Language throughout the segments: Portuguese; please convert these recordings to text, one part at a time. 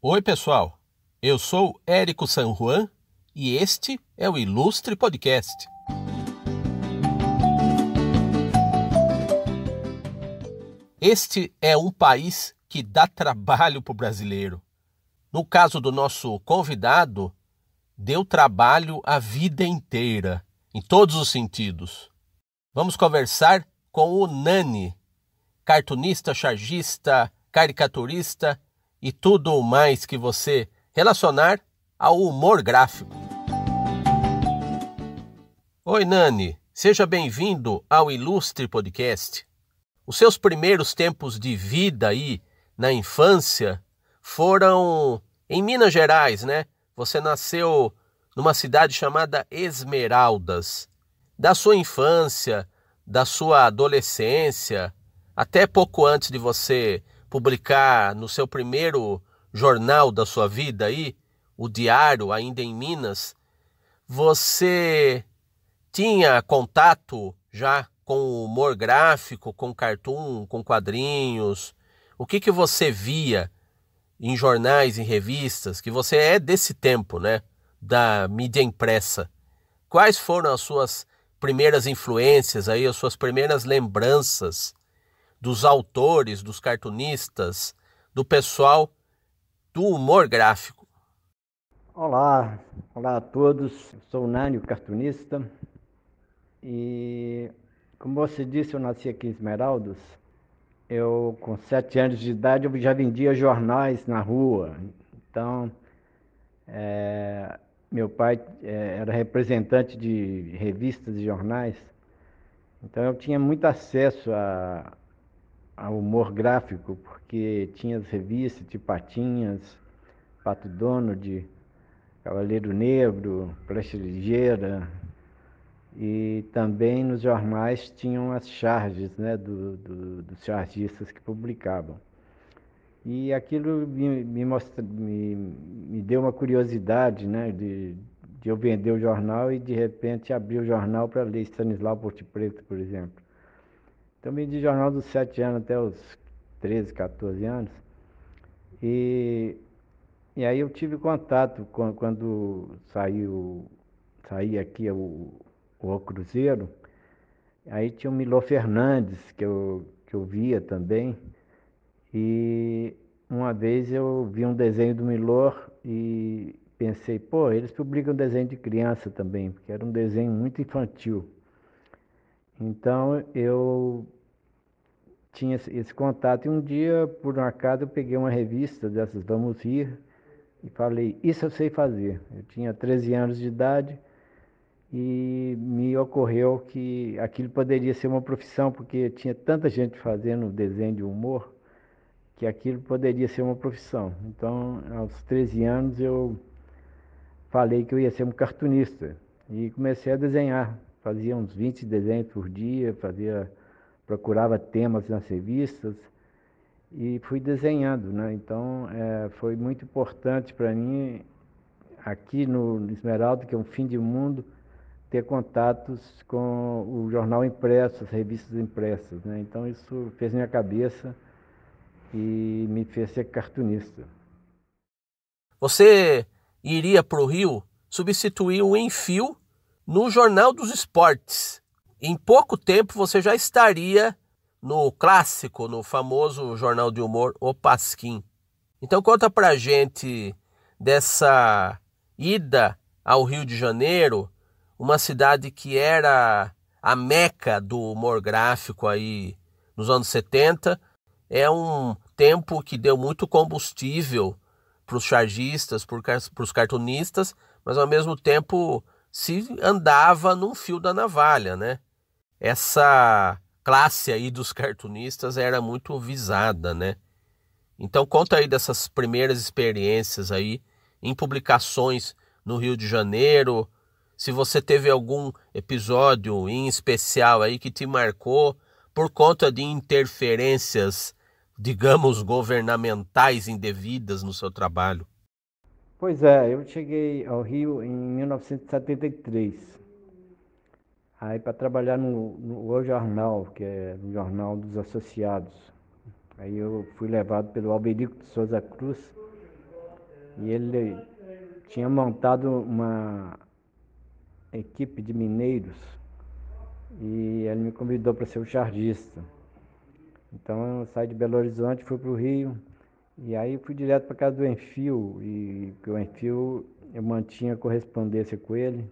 Oi, pessoal. Eu sou Érico San Juan e este é o Ilustre Podcast. Este é um país que dá trabalho para o brasileiro. No caso do nosso convidado, deu trabalho a vida inteira, em todos os sentidos. Vamos conversar com o Nani, cartunista, chargista, caricaturista e tudo mais que você relacionar ao humor gráfico. Oi, Nani, seja bem-vindo ao Ilustre Podcast. Os seus primeiros tempos de vida aí na infância foram em Minas Gerais, né? Você nasceu numa cidade chamada Esmeraldas. Da sua infância, da sua adolescência, até pouco antes de você publicar no seu primeiro jornal da sua vida aí, o Diário, ainda em Minas, você tinha contato já com o humor gráfico, com cartoon, com quadrinhos? O que, que você via em jornais, em revistas, que você é desse tempo, né? Da mídia impressa. Quais foram as suas primeiras influências aí, as suas primeiras lembranças dos autores, dos cartunistas, do pessoal do humor gráfico? Olá, olá a todos. Eu sou o cartunista. E como você disse, eu nasci aqui em Esmeraldas. Eu, com sete anos de idade, eu já vendia jornais na rua. Então, é, meu pai é, era representante de revistas e jornais. Então, eu tinha muito acesso a, ao humor gráfico, porque tinha as revistas de Patinhas, Pato Donald, Cavaleiro Negro, Flecha Ligeira, e também nos jornais tinham as charges né, do, do, dos chargistas que publicavam. E aquilo me, me, mostra, me, me deu uma curiosidade né, de, de eu vender o jornal e de repente abrir o jornal para ler Stanislau Porto Preto, por exemplo. Então vendi jornal dos 7 anos até os 13, 14 anos. E, e aí eu tive contato quando, quando saiu, saí aqui o, o Cruzeiro. Aí tinha o Milô Fernandes, que eu, que eu via também. E uma vez eu vi um desenho do Milor e pensei, pô, eles publicam desenho de criança também, porque era um desenho muito infantil. Então eu tinha esse contato e um dia, por um acaso, eu peguei uma revista dessas Vamos Ir e falei, isso eu sei fazer. Eu tinha 13 anos de idade e me ocorreu que aquilo poderia ser uma profissão, porque tinha tanta gente fazendo desenho de humor, que aquilo poderia ser uma profissão. Então, aos 13 anos, eu falei que eu ia ser um cartunista e comecei a desenhar. Fazia uns 20 desenhos por dia, fazia, procurava temas nas revistas e fui desenhando. Né? Então, é, foi muito importante para mim, aqui no Esmeralda, que é um fim de mundo, ter contatos com o jornal impresso, as revistas impressas. Né? Então isso fez minha cabeça e me fez ser cartunista. Você iria para o Rio substituir o Enfio no Jornal dos Esportes. Em pouco tempo você já estaria no clássico, no famoso jornal de humor O Pasquim. Então conta pra gente dessa ida ao Rio de Janeiro, uma cidade que era a meca do humor gráfico aí nos anos 70. É um tempo que deu muito combustível para os chargistas, para os cartunistas, mas ao mesmo tempo se andava num fio da navalha, né? Essa classe aí dos cartunistas era muito visada, né? Então conta aí dessas primeiras experiências aí em publicações no Rio de Janeiro, se você teve algum episódio em especial aí que te marcou por conta de interferências, digamos, governamentais indevidas no seu trabalho. Pois é, eu cheguei ao Rio em 1973. Aí para trabalhar no, no O Jornal, que é o jornal dos associados. Aí eu fui levado pelo Alberico de Souza Cruz E ele tinha montado uma equipe de mineiros e ele me convidou para ser o chargista. Então eu saí de Belo Horizonte, fui para o Rio e aí fui direto para casa do Enfio e o Enfio eu mantinha correspondência com ele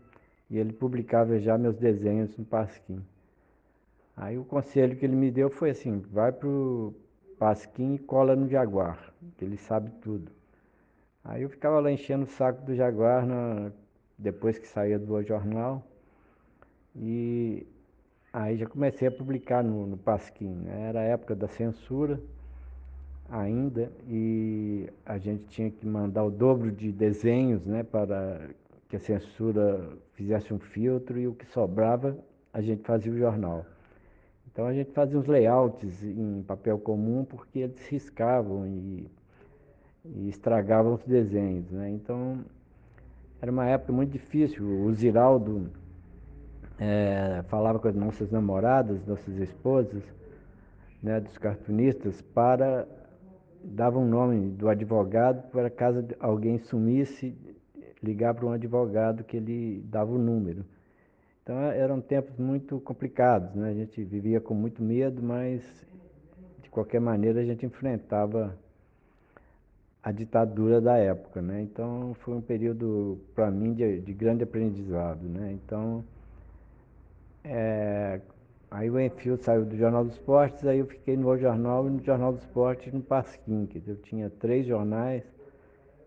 e ele publicava já meus desenhos no Pasquim. Aí o conselho que ele me deu foi assim, vai para o Pasquim e cola no Jaguar, que ele sabe tudo. Aí eu ficava lá enchendo o saco do Jaguar na, depois que saía do jornal. E aí já comecei a publicar no, no Pasquim. Né? Era a época da censura ainda e a gente tinha que mandar o dobro de desenhos né, para que a censura fizesse um filtro e o que sobrava a gente fazia o jornal. Então a gente fazia uns layouts em papel comum porque eles riscavam e e estragavam os desenhos. Né? Então, era uma época muito difícil. O Ziraldo é, falava com as nossas namoradas, nossas esposas, né, dos cartunistas, para dava um nome do advogado para caso alguém sumisse, ligar para um advogado que ele dava o número. Então eram tempos muito complicados, né? A gente vivia com muito medo, mas de qualquer maneira a gente enfrentava a ditadura da época, né? Então foi um período para mim de, de, grande aprendizado, né? Então é, aí o Enfio saiu do Jornal dos Esportes, aí eu fiquei no Jornal e no Jornal dos Esportes no Pasquim, que eu tinha três jornais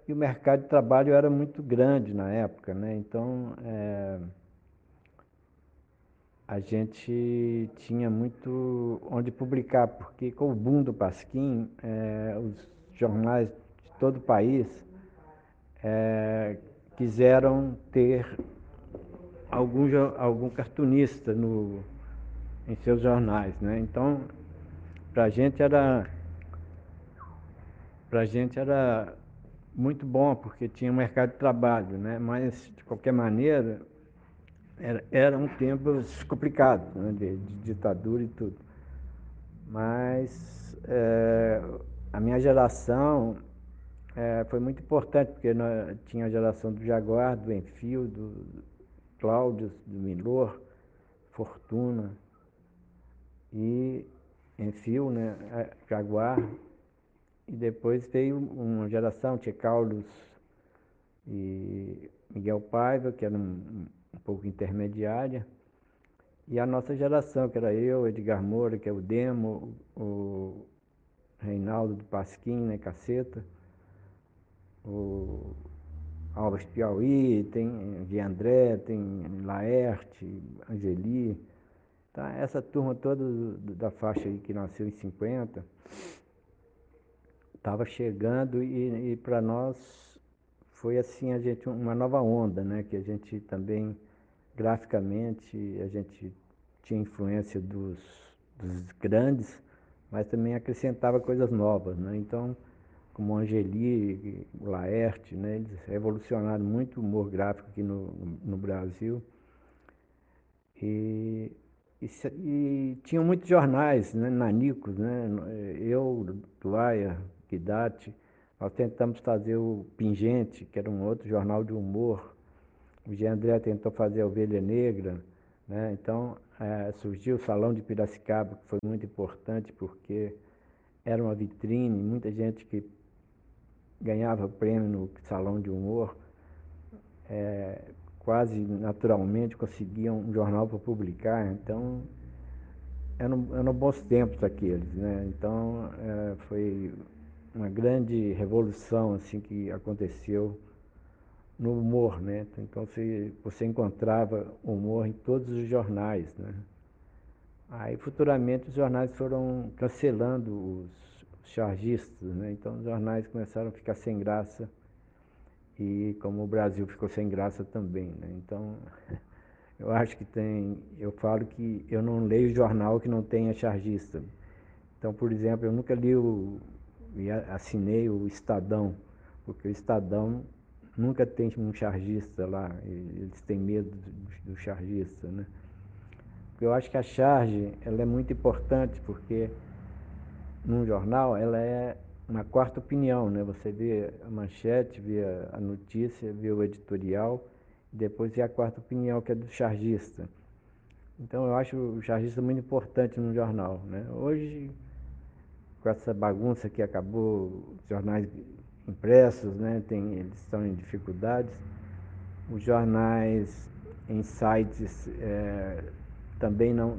e o mercado de trabalho era muito grande na época, né? Então é, a gente tinha muito onde publicar, porque com o boom do Pasquim, é, os jornais todo o país é, quiseram ter algum, algum cartunista no, em seus jornais. Né? Então, para a gente era para gente era muito bom porque tinha um mercado de trabalho, né? mas de qualquer maneira era, eram tempos complicados né? de, de, ditadura e tudo. Mas é, a minha geração é, foi muito importante, porque nós, tinha a geração do Jaguar, do Enfio, do Cláudio, do Milor, Fortuna e Enfio, né, Jaguar. E depois veio uma geração, tinha Carlos e Miguel Paiva, que era um, um pouco intermediária. E a nossa geração, que era eu, Edgar Moura, que é o Demo, o Reinaldo do Pasquim, né, Caceta o Alves Piauí, tem de André, tem Laerte, Angeli. Tá? Essa turma toda da faixa aí que nasceu em 50 estava chegando e, e para nós foi assim a gente uma nova onda, né? Que a gente também graficamente a gente tinha influência dos, dos grandes, mas também acrescentava coisas novas, né? Então como Angeli, Laerte, né? eles revolucionaram muito o humor gráfico aqui no, no Brasil. E, e, e tinham muitos jornais, né? nanicos, né? eu, Duaia, Guidati, nós tentamos fazer o Pingente, que era um outro jornal de humor. O Jean André tentou fazer a Ovelha Negra, né? então é, surgiu o Salão de Piracicaba, que foi muito importante porque era uma vitrine, muita gente que ganhava prêmio no salão de humor, é, quase naturalmente conseguia um jornal para publicar, então eram, eram bons tempos aqueles, né? Então é, foi uma grande revolução assim que aconteceu no humor, né? Então você, você encontrava humor em todos os jornais, né? Aí futuramente os jornais foram cancelando os chargistas, né? Então os jornais começaram a ficar sem graça e como o Brasil ficou sem graça também, né? Então eu acho que tem, eu falo que eu não leio jornal que não tenha chargista. Então, por exemplo, eu nunca li o e assinei o Estadão, porque o Estadão nunca tem um chargista lá, eles têm medo do, chargista, né? Eu acho que a charge ela é muito importante porque num jornal, ela é uma quarta opinião, né? Você vê a manchete, vê a notícia, vê o editorial, e depois vê a quarta opinião, que é do chargista. Então eu acho o chargista muito importante no jornal, né? Hoje, com essa bagunça que acabou, os jornais impressos, né? Tem, eles estão em dificuldades. Os jornais em sites é, também não,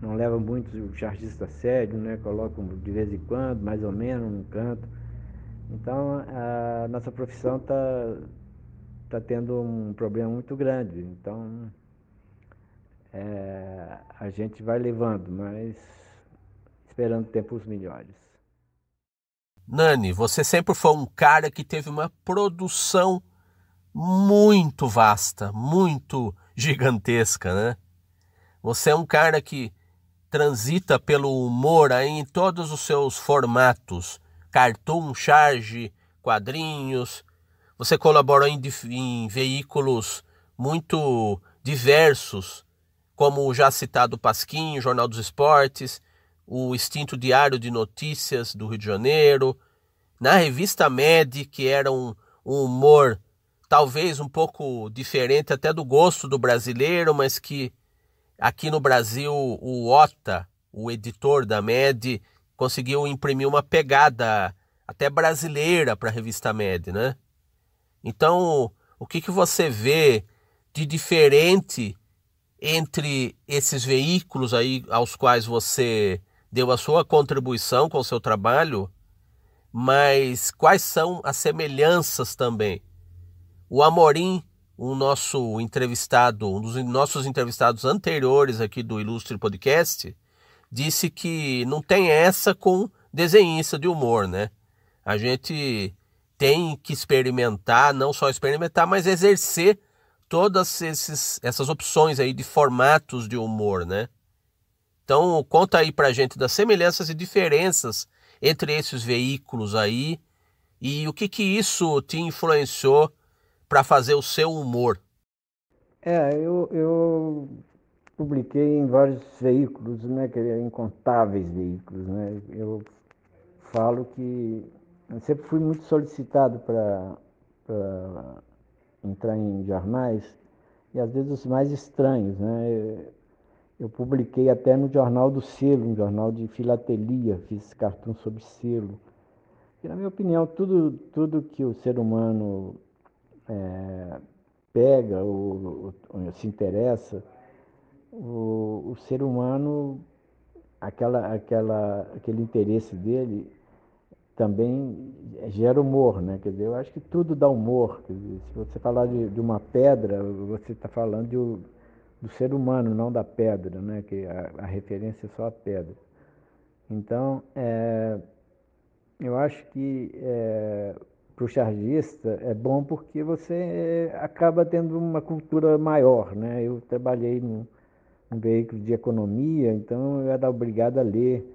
não, levam muito o chargista a sério, né? colocam de vez em quando, mais ou menos, num canto. Então a nossa profissão está tá tendo um problema muito grande. Então é, a gente vai levando, mas esperando tempos melhores. Nani, você sempre foi um cara que teve uma produção muito vasta, muito gigantesca, né? Você é um cara que transita pelo humor aí em todos os seus formatos, cartoon, charge, quadrinhos. Você colaborou em, em veículos muito diversos, como o já citado Pasquinho, Jornal dos Esportes, o extinto Diário de Notícias do Rio de Janeiro, na revista Med, que era um, um humor talvez um pouco diferente até do gosto do brasileiro, mas que aqui no Brasil o Ota, o editor da Med, conseguiu imprimir uma pegada até brasileira para a revista Med, né? Então, o que, que você vê de diferente entre esses veículos aí aos quais você deu a sua contribuição com o seu trabalho, mas quais são as semelhanças também? O Amorim, o nosso entrevistado, um dos nossos entrevistados anteriores aqui do Ilustre Podcast, disse que não tem essa com desenhista de humor, né? A gente tem que experimentar, não só experimentar, mas exercer todas esses, essas opções aí de formatos de humor, né? Então, conta aí pra gente das semelhanças e diferenças entre esses veículos aí e o que que isso te influenciou para fazer o seu humor? É, eu, eu publiquei em vários veículos, né, que incontáveis veículos, né? Eu falo que eu sempre fui muito solicitado para entrar em jornais e às vezes os mais estranhos, né? Eu publiquei até no Jornal do Selo, um jornal de filatelia, fiz cartão sobre selo. E, na minha opinião, tudo, tudo que o ser humano é, pega ou, ou, se interessa, o, o ser humano, aquela, aquela, aquele interesse dele também gera humor, né? Quer dizer, eu acho que tudo dá humor. Dizer, se você falar de, de uma pedra, você está falando de, do ser humano, não da pedra, né? Que a, a referência é só a pedra. Então, é, eu acho que é, para o chargista é bom porque você acaba tendo uma cultura maior, né? Eu trabalhei num, num veículo de economia, então eu era obrigado a ler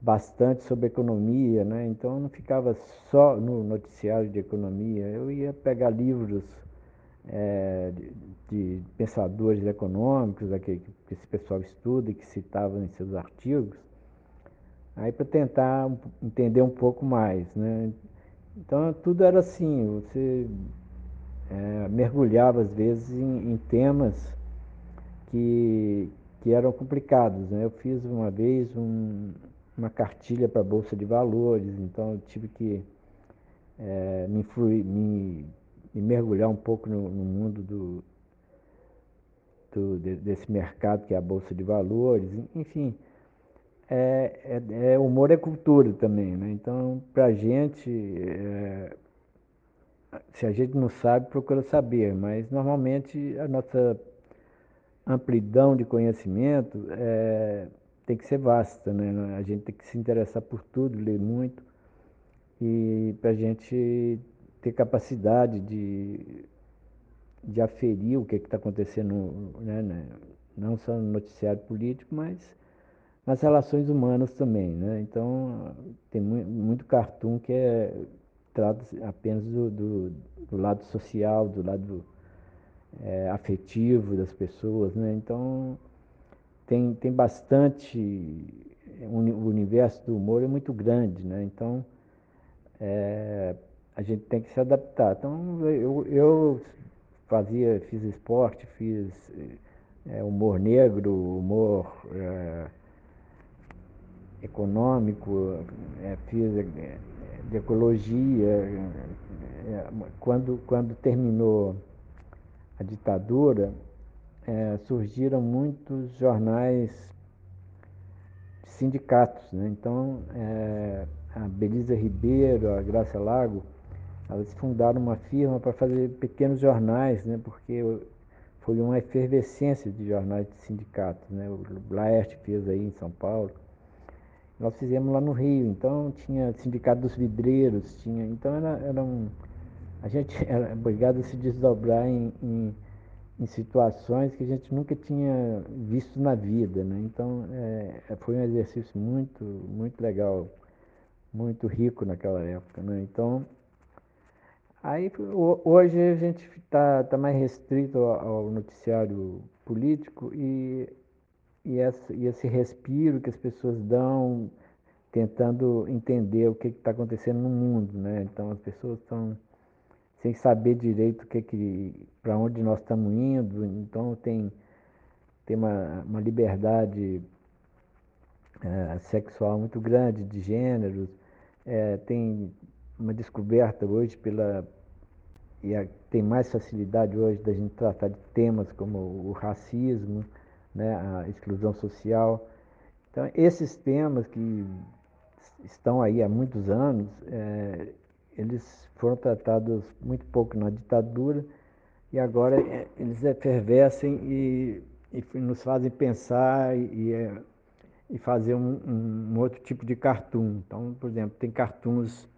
bastante sobre economia, né? Então eu não ficava só no noticiário de economia, eu ia pegar livros é, de, de, pensadores econômicos, que, que esse pessoal estuda e que citavam em seus artigos, aí para tentar entender um pouco mais, né? Então tudo era assim, você é, mergulhava às vezes em, em, temas que, que eram complicados. Né? Eu fiz uma vez um, uma cartilha para a Bolsa de Valores, então eu tive que é, me, influir, me, me, mergulhar um pouco no, no mundo do, do, desse mercado que é a Bolsa de Valores, enfim é, é, é, humor é cultura também, né? Então, para gente, é, se a gente não sabe, procura saber, mas normalmente a nossa amplidão de conhecimento é, tem que ser vasta, né? A gente tem que se interessar por tudo, ler muito, e para a gente ter capacidade de, de aferir o que está acontecendo, né? não só no noticiário político, mas nas relações humanas também, né? Então tem muito, cartoon que é trata apenas do, do, do, lado social, do lado é, afetivo das pessoas, né? Então tem, tem bastante o universo do humor é muito grande, né? Então é, a gente tem que se adaptar. Então eu, eu fazia, fiz esporte, fiz é, humor negro, humor é, econômico, é, fiz é, de ecologia. É, quando, quando terminou a ditadura, é, surgiram muitos jornais de sindicatos. Né? Então, a Belisa Ribeiro, a Graça Lago, elas fundaram uma firma para fazer pequenos jornais, né? porque foi uma efervescência de jornais de sindicatos. Né? O Laerte fez aí em São Paulo. Nós fizemos lá no Rio, então tinha sindicato dos vidreiros, tinha, então era, era um, a gente era obrigado a se desdobrar em, em, em, situações que a gente nunca tinha visto na vida, né? Então é, foi um exercício muito, muito legal muito rico naquela época, né? Então, aí hoje a gente está tá mais restrito ao noticiário político e, e, esse, e esse respiro que as pessoas dão tentando entender o que está acontecendo no mundo, né? Então as pessoas estão sem saber direito o que, que para onde nós estamos indo, então tem tem uma, uma liberdade é, sexual muito grande de gêneros, é, tem uma descoberta hoje pela e a, tem mais facilidade hoje da gente tratar de temas como o racismo, né, a exclusão social. Então, esses temas que estão aí há muitos anos, é, eles foram tratados muito pouco na ditadura e agora é, eles efervescem e, e, nos fazem pensar e, é, e fazer um, um, um, outro tipo de cartoon. Então, por exemplo, tem cartoons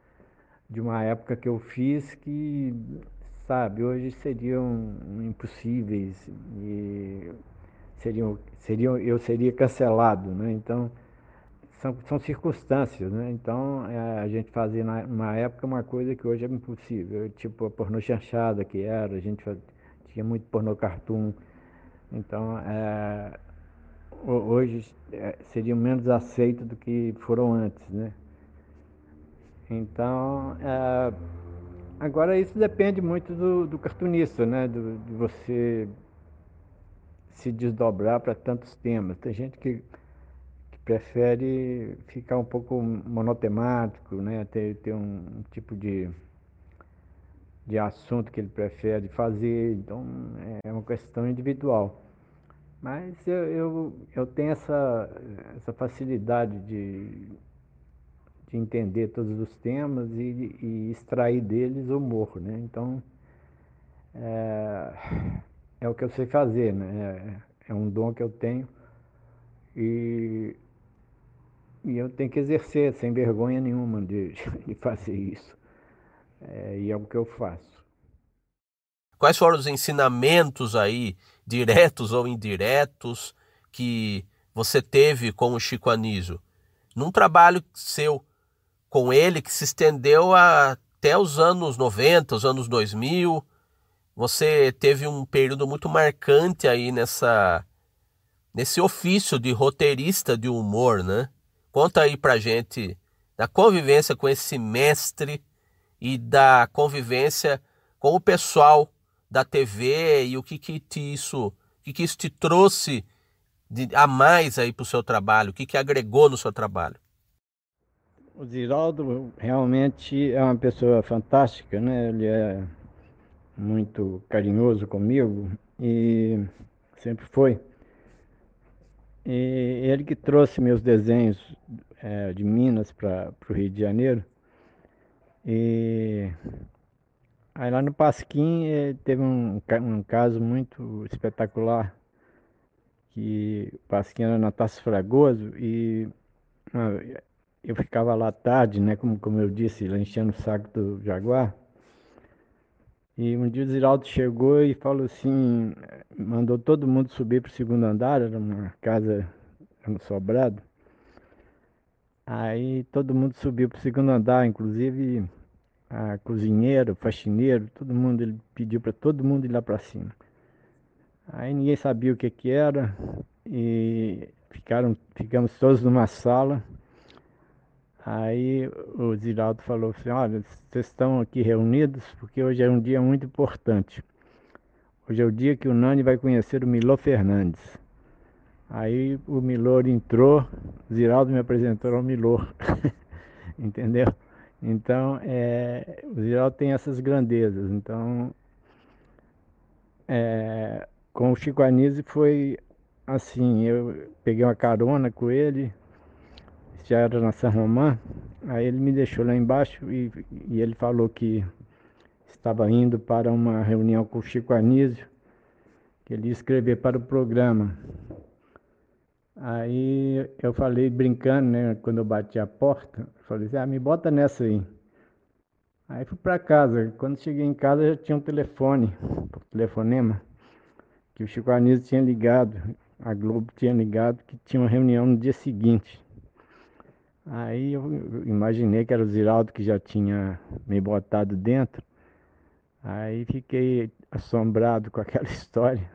de uma época que eu fiz que, sabe, hoje seriam impossíveis e seriam, seriam, eu seria cancelado, né? Então, são, são circunstâncias, né? Então, é, a gente fazia na, época uma coisa que hoje é impossível, tipo a pornô chanchada que era, a gente tinha muito pornô cartoon. Então, é, hoje é, seriam menos aceitos do que foram antes, né? Então, é, agora isso depende muito do, do cartunista, né? Do, de você se desdobrar para tantos temas. Tem gente que, que, prefere ficar um pouco monotemático, né? Ter, ter um, um tipo de, de assunto que ele prefere fazer. Então, é uma questão individual. Mas eu, eu, eu tenho essa, essa facilidade de, de entender todos os temas e, e extrair deles o humor, né? Então, é, é o que eu sei fazer, né? É, é um dom que eu tenho e, e eu tenho que exercer sem vergonha nenhuma de, de fazer isso. É, e é o que eu faço. Quais foram os ensinamentos aí, diretos ou indiretos, que você teve com o Chico Anísio? Num trabalho seu com ele que se estendeu até os anos 90, os anos 2000, você teve um período muito marcante aí nessa nesse ofício de roteirista de humor, né? Conta aí pra gente da convivência com esse mestre e da convivência com o pessoal da TV e o que que te isso, que que isso te trouxe de, a mais aí para o seu trabalho, o que que agregou no seu trabalho? O Ziraldo realmente é uma pessoa fantástica, né? Ele é muito carinhoso comigo e sempre foi. E ele que trouxe meus desenhos é, de Minas para o Rio de Janeiro. E Aí lá no Pasquim eh, teve um, um caso muito espetacular, que o Pasquim era na Taça Fragoso e eu ficava lá tarde, né, como, como eu disse, lá enchendo o saco do Jaguar. E um dia o Ziraldo chegou e falou assim, mandou todo mundo subir para o segundo andar, era uma casa no sobrado. Aí todo mundo subiu para o segundo andar, inclusive a cozinheiro, faxineiro, todo mundo, ele pediu para todo mundo ir lá para cima. Aí ninguém sabia o que que era e ficaram, ficamos todos numa sala. Aí o Ziraldo falou assim, olha, vocês estão aqui reunidos porque hoje é um dia muito importante. Hoje é o dia que o Nani vai conhecer o Milô Fernandes. Aí o Milor entrou, Ziraldo me apresentou ao Milor, entendeu? Então, é, o Ziraldo tem essas grandezas. Então, é, com o Chico Anísio foi assim, eu peguei uma carona com ele, já era na São Romã, aí ele me deixou lá embaixo e, e ele falou que estava indo para uma reunião com o Chico Anísio, que ele ia escrever para o programa. Aí eu falei brincando, né? Quando eu bati a porta, falei assim, ah, me bota nessa aí. Aí fui para casa. Quando cheguei em casa já tinha um telefone, um telefonema, que o Chico Anísio tinha ligado, a Globo tinha ligado que tinha uma reunião no dia seguinte. Aí eu imaginei que era o Ziraldo que já tinha me botado dentro. Aí fiquei assombrado com aquela história.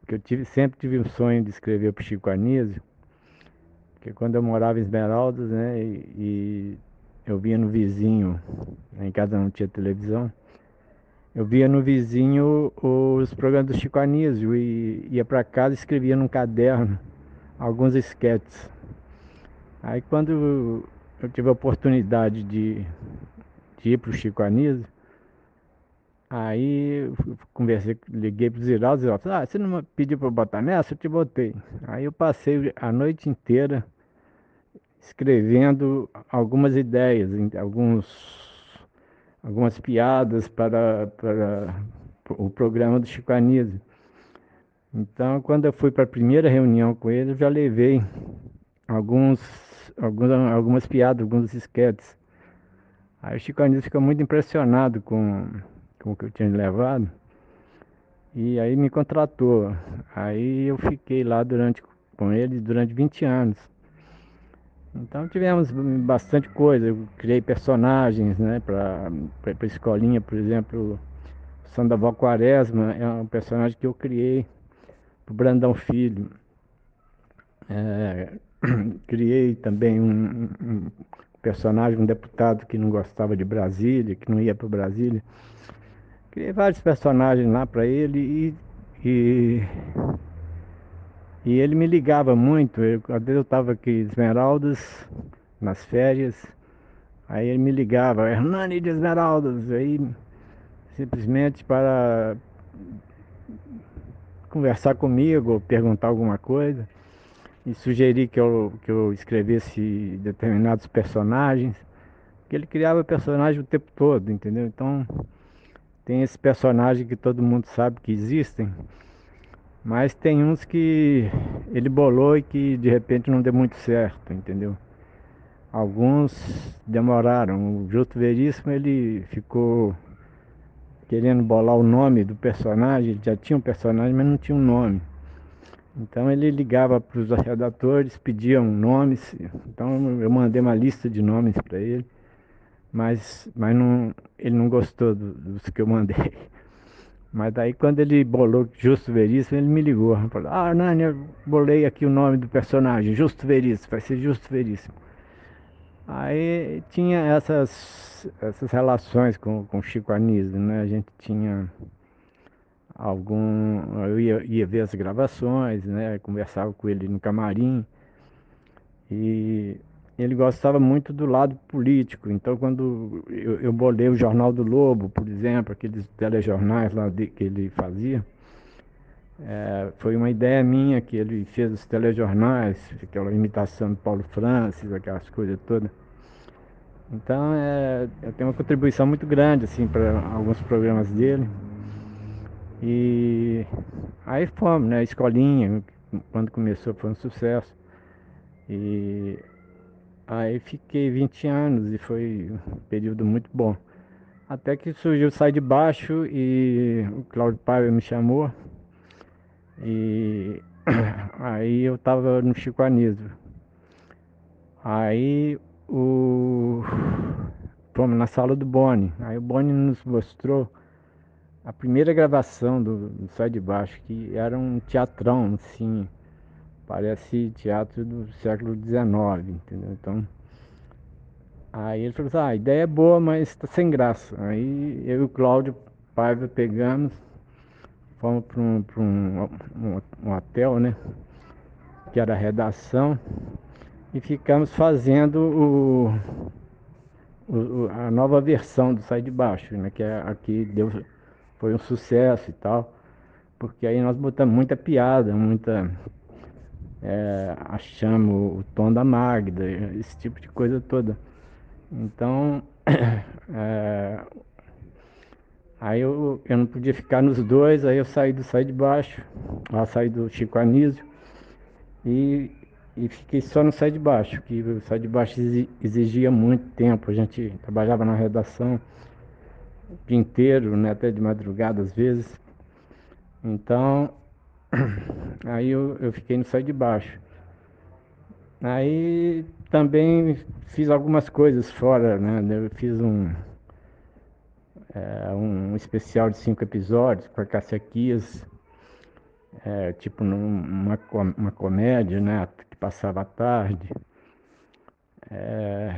Porque eu tive, sempre tive um sonho de escrever para o Chico Anísio, porque quando eu morava em Esmeraldas, né, e, e eu via no vizinho, em casa não tinha televisão, eu via no vizinho os programas do Chico Anísio e ia para casa e escrevia num caderno alguns esquetes. Aí quando eu tive a oportunidade de, de ir para o Chico Anísio, Aí conversei, liguei pro Ziraldo, Ziraldo falou, ah, você não pediu para botar nessa? Eu te botei. Aí eu passei a noite inteira escrevendo algumas ideias, alguns, algumas piadas para, para o programa do Chico Anísio. Então, quando eu fui para a primeira reunião com ele, eu já levei alguns, alguns, algumas piadas, alguns esquetes. Aí o Chico Anísio ficou muito impressionado com com o que eu tinha levado. E aí me contratou. Aí eu fiquei lá durante com ele durante 20 anos. Então tivemos bastante coisa. Eu criei personagens, né, para para escolinha, por exemplo, Sandoval Quaresma é um personagem que eu criei o Brandão Filho. É, criei também um, um personagem, um deputado que não gostava de Brasília, que não ia para Brasília. Criei vários personagens lá para ele e, e, e, ele me ligava muito. Eu, às vezes eu estava aqui em Esmeraldas, nas férias, aí ele me ligava, Hernani de Esmeraldas, aí simplesmente para conversar comigo, perguntar alguma coisa e sugerir que eu, que eu escrevesse determinados personagens, que ele criava personagem o tempo todo, entendeu? Então tem esse personagem que todo mundo sabe que existem, mas tem uns que ele bolou e que de repente não deu muito certo, entendeu? Alguns demoraram. O Justo Veríssimo ele ficou querendo bolar o nome do personagem, ele já tinha um personagem, mas não tinha um nome. Então ele ligava para os redatores, pediam nomes, então eu mandei uma lista de nomes para ele mas, mas não, ele não gostou do, dos que eu mandei. Mas daí quando ele bolou Justo Veríssimo, ele me ligou. Falou, ah, Nani, eu bolei aqui o nome do personagem, Justo Veríssimo, vai ser Justo Veríssimo. Aí tinha essas, essas relações com, com Chico Anísio, né? A gente tinha algum. Eu ia, ia ver as gravações, né? Conversava com ele no camarim. E ele gostava muito do lado político. Então, quando eu, eu bolei o Jornal do Lobo, por exemplo, aqueles telejornais lá de, que ele fazia, é, foi uma ideia minha que ele fez os telejornais, aquela imitação do Paulo Francis, aquelas coisas todas. Então, é, eu tenho uma contribuição muito grande assim para alguns programas dele. E aí fomos, né? Escolinha, quando começou, foi um sucesso. E Aí fiquei 20 anos e foi um período muito bom. Até que surgiu Sai de Baixo e o Cláudio Paiva me chamou. E aí eu tava no Chico Anísio. Aí o fomos na sala do Boni. Aí o Boni nos mostrou a primeira gravação do, do Sai de Baixo, que era um teatrão, assim, Parece teatro do século XIX, entendeu? Então, Aí ele falou assim, ah, a ideia é boa, mas está sem graça. Aí eu e o Cláudio Paiva pegamos, fomos para um, um, um, hotel, né? Que era a redação, e ficamos fazendo o, o, a nova versão do Sai de Baixo, né? Que é, aqui deu, foi um sucesso e tal. Porque aí nós botamos muita piada, muita. É, achamos o tom da Magda, esse tipo de coisa toda. Então, é, aí eu, eu não podia ficar nos dois, aí eu saí do Sai de Baixo, lá saí do Chico Anísio e, e fiquei só no Sai de Baixo, que o Sai de Baixo exigia muito tempo, a gente trabalhava na redação o dia inteiro, né, até de madrugada às vezes. Então, aí eu, eu fiquei no Sai de Baixo. Aí também fiz algumas coisas fora, né? Eu fiz um, é, um especial de cinco episódios com a Cássia Kias, é, tipo numa, uma comédia, né? Que passava à tarde. É,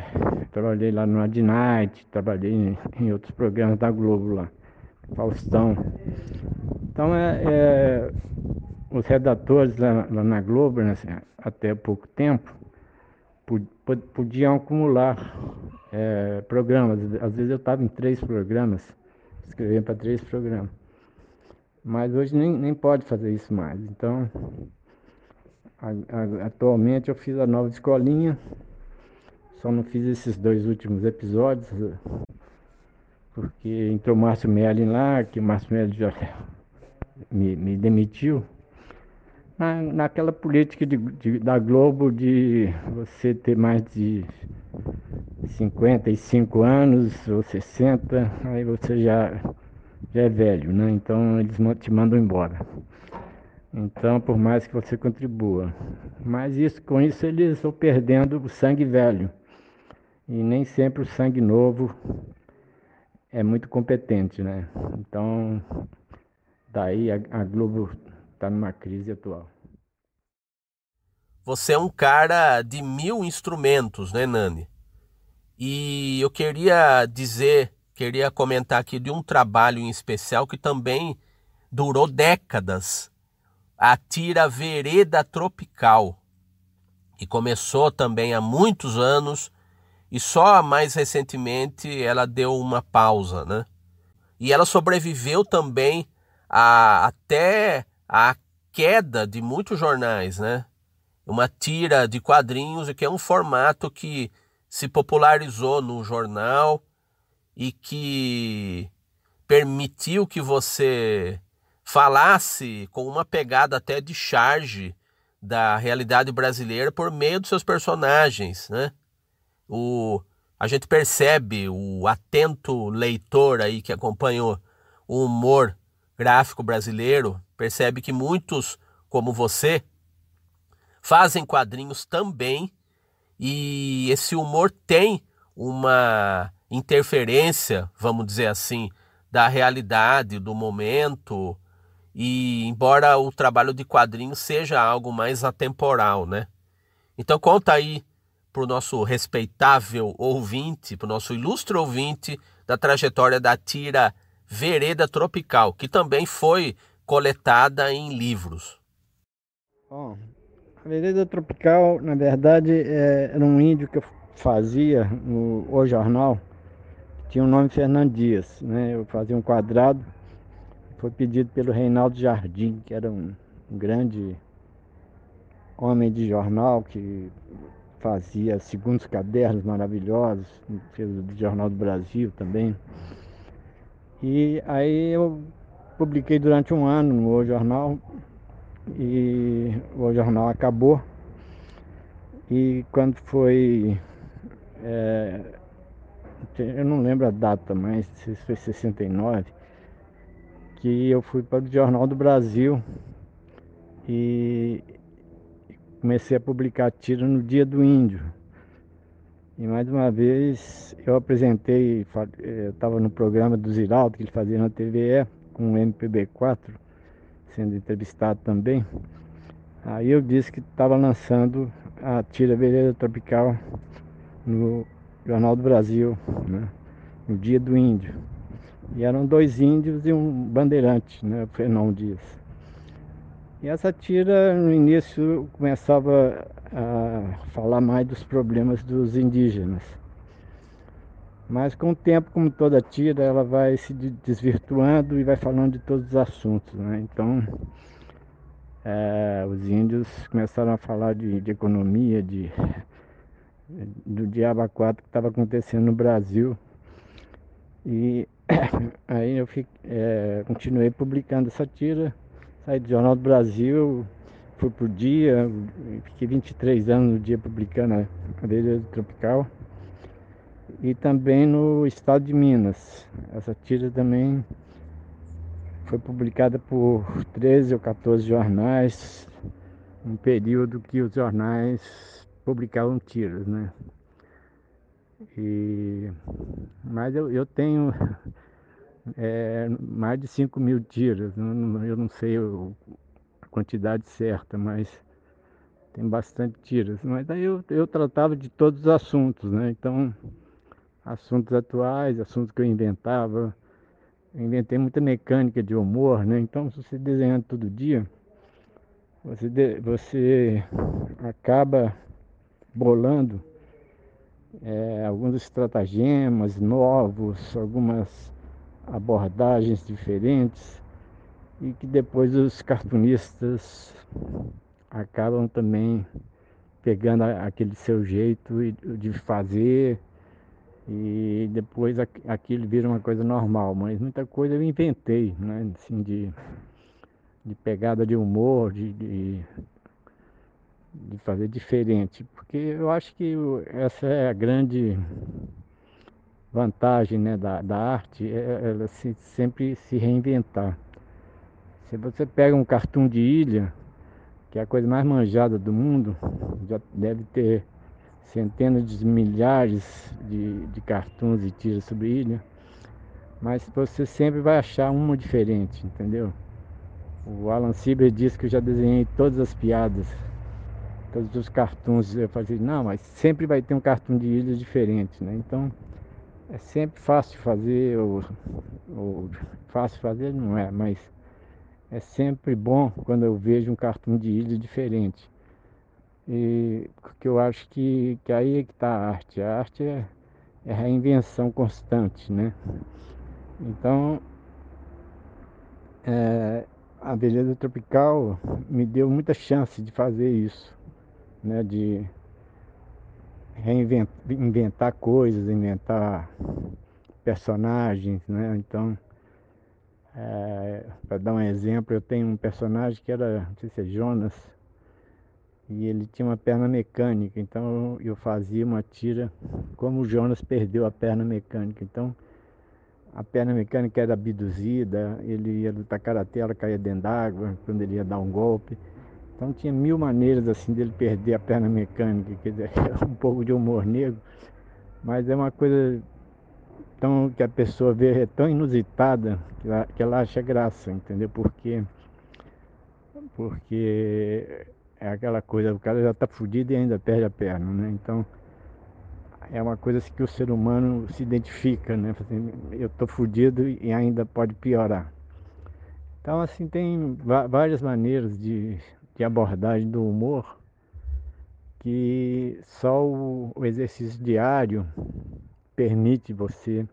trabalhei lá no Ad Night, trabalhei em, em, outros programas da Globo lá, Faustão. Então é, é os redatores lá, lá na Globo, né, assim, até pouco tempo, podiam acumular é, programas. Às vezes eu estava em três programas, escrevendo para três programas. Mas hoje nem, nem pode fazer isso mais. Então, a, a, atualmente eu fiz a nova escolinha, só não fiz esses dois últimos episódios, porque entrou o Márcio Melli lá, que o Márcio Melli já me, me demitiu na, naquela política de, de, da Globo de você ter mais de 55 anos ou 60, aí você já, já é velho, né? Então eles te mandam embora. Então, por mais que você contribua. Mas isso, com isso eles estão perdendo o sangue velho. E nem sempre o sangue novo é muito competente, né? Então, daí a, Globo está numa crise atual. Você é um cara de mil instrumentos, né, Nani? E eu queria dizer, queria comentar aqui de um trabalho em especial que também durou décadas. A tira Vereda Tropical, que começou também há muitos anos e só mais recentemente ela deu uma pausa, né? E ela sobreviveu também a, até a queda de muitos jornais, né? Uma tira de quadrinhos, que é um formato que se popularizou no jornal e que permitiu que você falasse com uma pegada até de charge da realidade brasileira por meio dos seus personagens, né? O, a gente percebe o atento leitor aí que acompanhou o humor gráfico brasileiro percebe que muitos, como você, fazem quadrinhos também e esse humor tem uma interferência, vamos dizer assim, da realidade, do momento. E embora o trabalho de quadrinhos seja algo mais atemporal, né? Então conta aí para o nosso respeitável ouvinte, para o nosso ilustre ouvinte da trajetória da tira Vereda Tropical, que também foi coletada em livros. Bom, a Vereda Tropical, na verdade, é, era um índio que eu fazia no O Jornal, tinha o nome Fernando Dias, né? Eu fazia um quadrado, foi pedido pelo Reinaldo Jardim, que era um, um grande homem de jornal que fazia segundos cadernos maravilhosos, fez o Jornal do Brasil também. E aí eu publiquei durante um ano no O Jornal e o jornal acabou. E quando foi. É, eu não lembro a data, mas se foi 69, que eu fui para o Jornal do Brasil e comecei a publicar tiro no Dia do Índio. E mais uma vez eu apresentei, eu estava no programa do Ziraldo que ele fazia na TVE com o MPB4 sendo entrevistado também. Aí eu disse que estava lançando a Tira Vereda Tropical no Jornal do Brasil, né? No dia do índio. E eram dois índios e um bandeirante, né? Fernão Dias. E essa tira, no início, começava a falar mais dos problemas dos indígenas. Mas com o tempo, como toda tira, ela vai se desvirtuando e vai falando de todos os assuntos. Né? Então, é, os índios começaram a falar de, de economia, de, do diabo 4 que estava acontecendo no Brasil. E aí eu fiquei, é, continuei publicando essa tira, saí do Jornal do Brasil, fui por dia, fiquei 23 anos no dia publicando a Beleza Tropical e também no estado de Minas. Essa tira também foi publicada por 13 ou 14 jornais, um período que os jornais publicavam tiras, né? E, mas eu, eu tenho é, mais de 5 mil tiras, eu não, sei a quantidade certa, mas tem bastante tiras. Mas aí eu, eu tratava de todos os assuntos, né? Então assuntos atuais, assuntos que eu inventava. Eu inventei muita mecânica de humor, né? Então, se você desenhando todo dia, você, de, você acaba bolando é, alguns estratagemas novos, algumas abordagens diferentes e que depois os cartunistas acabam também pegando aquele seu jeito de fazer e depois aquilo vira uma coisa normal, mas muita coisa eu inventei, né? Assim, de, de pegada de humor, de, de, de fazer diferente. Porque eu acho que essa é a grande vantagem né, da, da arte, é ela se, sempre se reinventar. Se você pega um cartoon de ilha, que é a coisa mais manjada do mundo, já deve ter centenas de milhares de, de cartoons e tiras sobre ilha, mas você sempre vai achar uma diferente, entendeu? O Alan Sieber disse que eu já desenhei todas as piadas, todos os cartoons. Eu falei, não, mas sempre vai ter um cartoon de ilha diferente, né? Então é sempre fácil fazer, ou, ou fácil fazer não é, mas é sempre bom quando eu vejo um cartoon de ilha diferente. E porque eu acho que, que aí é que está a arte. A arte é, é reinvenção constante, né? Então, é, a beleza tropical me deu muita chance de fazer isso, né? De reinventar inventar coisas, inventar personagens, né? Então, é, para dar um exemplo, eu tenho um personagem que era, não sei se é Jonas, e ele tinha uma perna mecânica, então eu fazia uma tira como o Jonas perdeu a perna mecânica. Então a perna mecânica era abduzida, ele ia lutar karatê, ela caía dentro d'água quando ele ia dar um golpe. Então tinha mil maneiras assim dele perder a perna mecânica, quer dizer, é um pouco de humor negro, mas é uma coisa tão que a pessoa vê é tão inusitada que ela, que ela acha graça, entendeu? Porque porque é aquela coisa, o cara já está fudido e ainda perde a perna, né? Então é uma coisa assim que o ser humano se identifica, né? Assim, eu estou fudido e ainda pode piorar. Então assim tem várias maneiras de, de abordagem do humor que só o, exercício diário permite você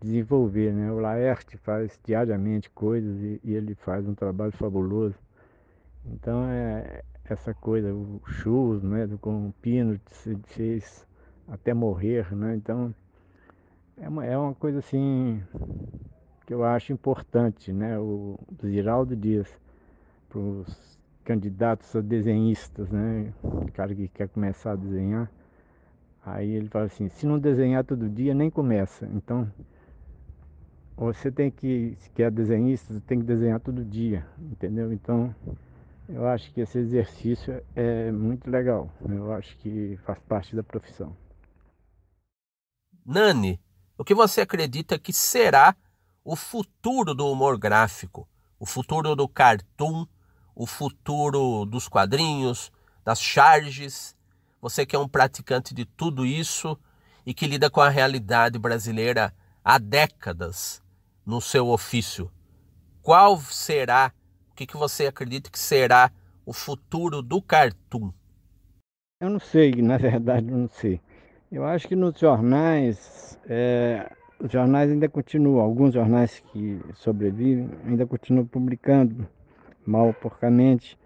desenvolver, né? O Laerte faz diariamente coisas e, e ele faz um trabalho fabuloso. Então é essa coisa, o churros, né, do pino se fez até morrer, né? Então é uma, é uma coisa assim que eu acho importante, né? O Ziraldo Dias para os candidatos a desenhistas, né? O cara que quer começar a desenhar. Aí ele fala assim, se não desenhar todo dia, nem começa. Então, você tem que, se quer desenhista, tem que desenhar todo dia, entendeu? Então, eu acho que esse exercício é muito legal. Eu acho que faz parte da profissão. Nani, o que você acredita que será o futuro do humor gráfico? O futuro do cartoon? O futuro dos quadrinhos? Das charges? Você que é um praticante de tudo isso e que lida com a realidade brasileira há décadas no seu ofício. Qual será, o que, que você acredita que será o futuro do cartoon? Eu não sei, na verdade, eu não sei. Eu acho que nos jornais, é, os jornais ainda continuam, alguns jornais que sobrevivem ainda continuam publicando, mal porcamente.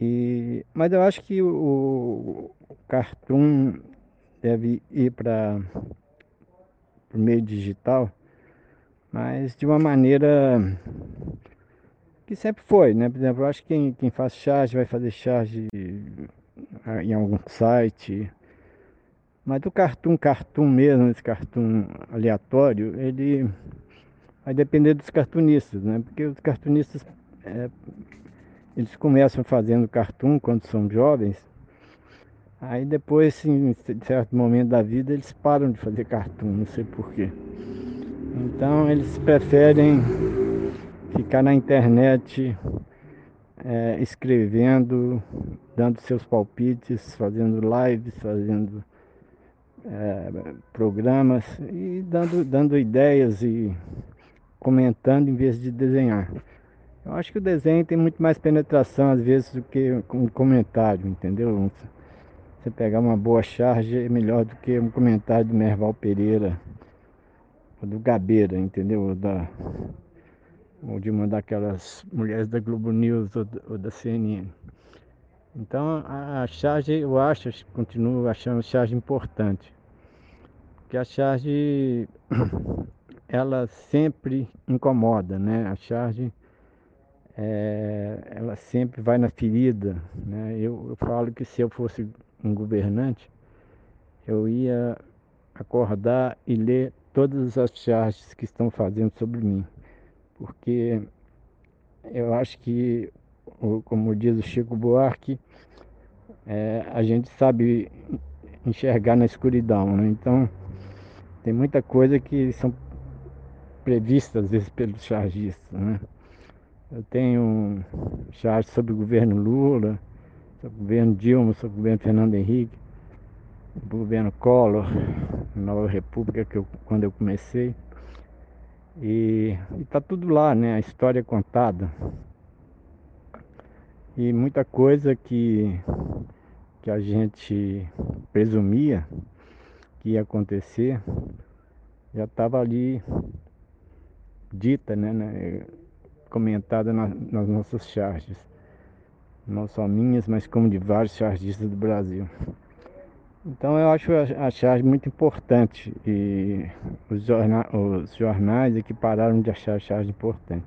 E, mas eu acho que o, o cartoon deve ir para o meio digital, mas de uma maneira que sempre foi, né? Por exemplo, eu acho que quem, quem faz charge vai fazer charge em algum site. Mas o cartoon, cartoon mesmo, esse cartoon aleatório, ele vai depender dos cartunistas, né? Porque os cartunistas, é, eles começam fazendo cartoon quando são jovens, aí depois, em certo momento da vida, eles param de fazer cartoon, não sei porquê. Então eles preferem ficar na internet é, escrevendo, dando seus palpites, fazendo lives, fazendo é, programas e dando, dando ideias e comentando em vez de desenhar. Eu acho que o desenho tem muito mais penetração às vezes do que um comentário, entendeu? Você pegar uma boa charge é melhor do que um comentário do Merval Pereira, ou do Gabeira, entendeu? Ou da, ou de uma daquelas mulheres da Globo News ou, ou da CNN. Então a, charge eu acho, continuo achando a charge importante. Porque a charge ela sempre incomoda, né? A charge é, ela sempre vai na ferida. Né? Eu, eu falo que se eu fosse um governante, eu ia acordar e ler todas as charges que estão fazendo sobre mim porque eu acho que, como diz o Chico Buarque, é, a gente sabe enxergar na escuridão, né? Então, tem muita coisa que são previstas às vezes pelos chargistas, né? Eu tenho charge sobre o governo Lula, sobre o governo Dilma, sobre o governo Fernando Henrique, o governo Collor, Nova República, que eu, quando eu comecei. E está tudo lá, né? A história contada. E muita coisa que, que a gente presumia que ia acontecer já estava ali dita, né comentada na, nas nossas charges. Não só minhas, mas como de vários chargistas do Brasil. Então eu acho a charge muito importante e os, jorna os jornais que pararam de achar a charge importante.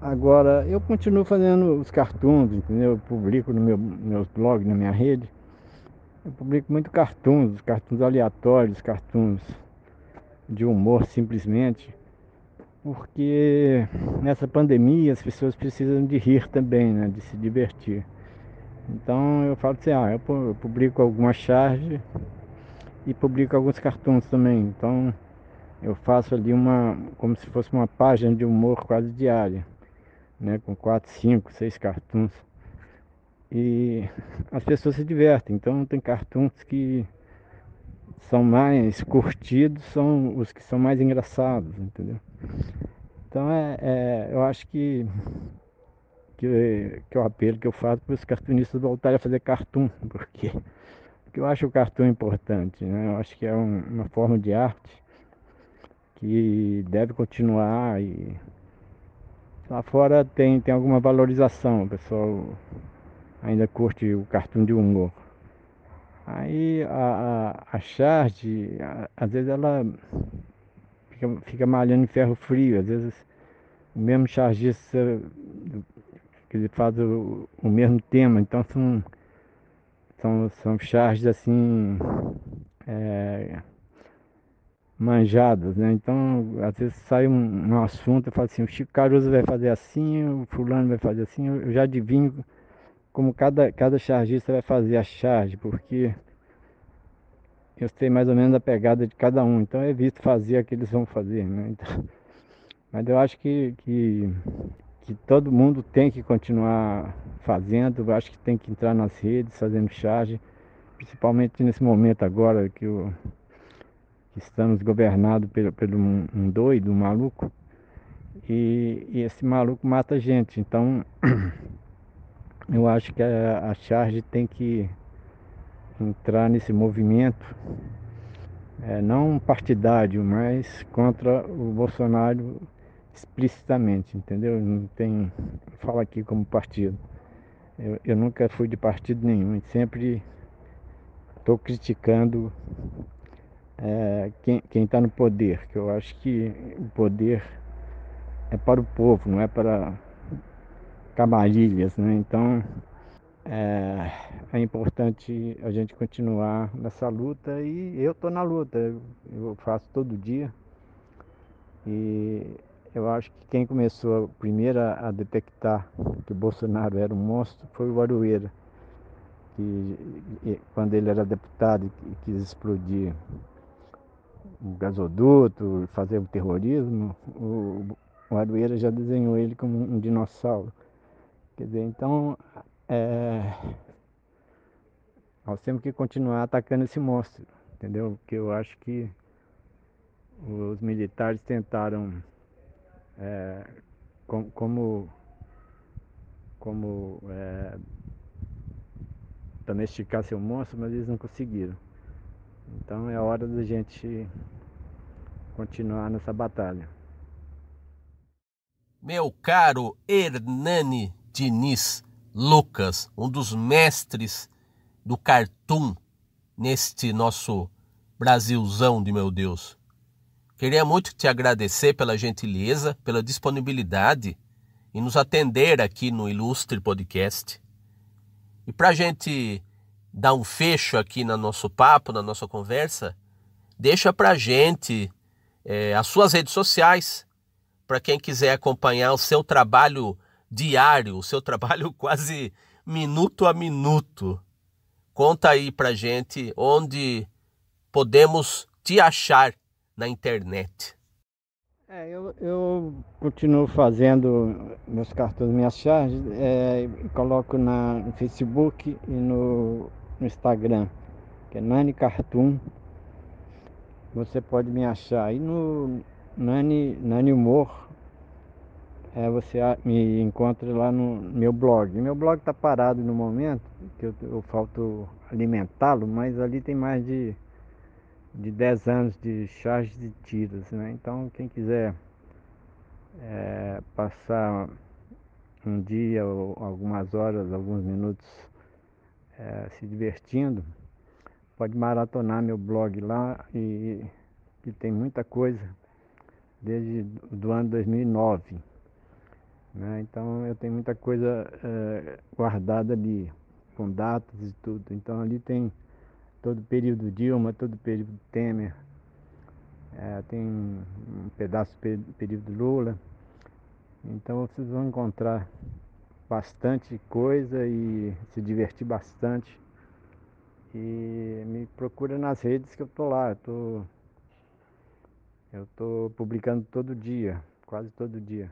Agora, eu continuo fazendo os cartoons, entendeu? Eu publico no meu blogs, na minha rede. Eu publico muito cartoons, cartoons aleatórios, cartoons de humor simplesmente. Porque nessa pandemia as pessoas precisam de rir também, né? De se divertir. Então eu falo assim, ah, eu publico alguma charge e publico alguns cartões também. Então eu faço ali uma, como se fosse uma página de humor quase diária, né? Com quatro, cinco, seis cartões. E as pessoas se divertem. Então tem cartões que são mais curtidos, são os que são mais engraçados, entendeu? Então é, é eu acho que que, que é o apelo que eu faço para os cartunistas voltarem a fazer cartoon, porque, porque eu acho o cartoon importante, né? Eu acho que é um, uma forma de arte que deve continuar e lá fora tem, tem alguma valorização, o pessoal ainda curte o cartoon de humor. Aí a, a, a charge, a, às vezes ela fica, fica malhando em ferro frio, às vezes o mesmo chargista que ele faz o, o mesmo tema, então são, são, são charges assim é, manjadas, né? Então às vezes sai um, um assunto, eu falo assim, o Chico Caruso vai fazer assim, o fulano vai fazer assim, eu já adivinho como cada, cada chargista vai fazer a charge, porque eu sei mais ou menos a pegada de cada um, então eu evito fazer o que eles vão fazer, né? Então, mas eu acho que, que que todo mundo tem que continuar fazendo, acho que tem que entrar nas redes, fazendo charge, principalmente nesse momento agora que, o, que estamos governados pelo, pelo um, um doido, um maluco, e, e, esse maluco mata gente. Então eu acho que a, a charge tem que entrar nesse movimento, é, não partidário, mas contra o Bolsonaro explicitamente, entendeu? Não tem. Fala aqui como partido. Eu, eu nunca fui de partido nenhum, sempre estou criticando é, quem está no poder, que eu acho que o poder é para o povo, não é para camarilhas, né? Então é, é, importante a gente continuar nessa luta e eu estou na luta, eu faço todo dia. E eu acho que quem começou primeiro a detectar que o Bolsonaro era um monstro foi o Aroeira, que quando ele era deputado e quis explodir o gasoduto, fazer o terrorismo, o, Aroeira já desenhou ele como um dinossauro. Quer dizer, então é, nós temos que continuar atacando esse monstro, entendeu? Porque eu acho que os militares tentaram é, com, como como é, domesticar seu monstro, mas eles não conseguiram. Então é hora da gente continuar nessa batalha. Meu caro Hernani Diniz Lucas, um dos mestres do cartoon neste nosso Brasilzão de meu Deus. Queria muito te agradecer pela gentileza, pela disponibilidade em nos atender aqui no Ilustre Podcast. E para a gente dar um fecho aqui no nosso papo, na nossa conversa, deixa para a gente é, as suas redes sociais, para quem quiser acompanhar o seu trabalho diário, o seu trabalho quase minuto a minuto. Conta aí pra gente onde podemos te achar na internet. É, eu, eu continuo fazendo meus cartões, minhas charges, é, coloco na, no Facebook e no, no Instagram, que é Nani Cartoon. Você pode me achar aí no Nani, Nani Humor é, você me encontra lá no meu blog. Meu blog está parado no momento, que eu, eu falto alimentá-lo, mas ali tem mais de, de 10 anos de charges de tiras. Né? Então quem quiser é, passar um dia ou algumas horas, alguns minutos é, se divertindo, pode maratonar meu blog lá e que tem muita coisa desde do ano 2009. Né? Então eu tenho muita coisa é, guardada ali, com datas e tudo. Então ali tem todo o período Dilma, todo o período Temer, é, tem um pedaço do período Lula. Então vocês vão encontrar bastante coisa e se divertir bastante. E me procura nas redes que eu tô lá. Eu tô, eu tô publicando todo dia, quase todo dia.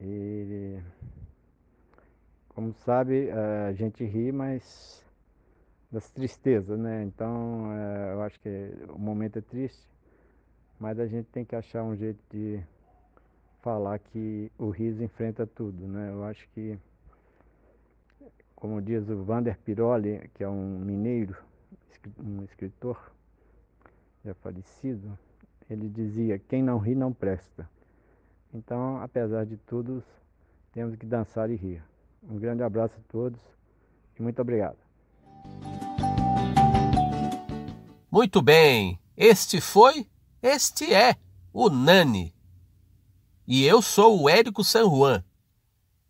E como sabe, a gente ri, mas das tristezas, né? Então é, eu acho que o momento é triste, mas a gente tem que achar um jeito de falar que o riso enfrenta tudo, né? Eu acho que, como diz o Vander Piroli, que é um mineiro, um escritor já falecido, ele dizia: quem não ri não presta. Então, apesar de tudo, temos que dançar e rir. Um grande abraço a todos e muito obrigado. Muito bem, este foi, este é o Nani. E eu sou o Érico San Juan.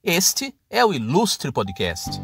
Este é o Ilustre Podcast.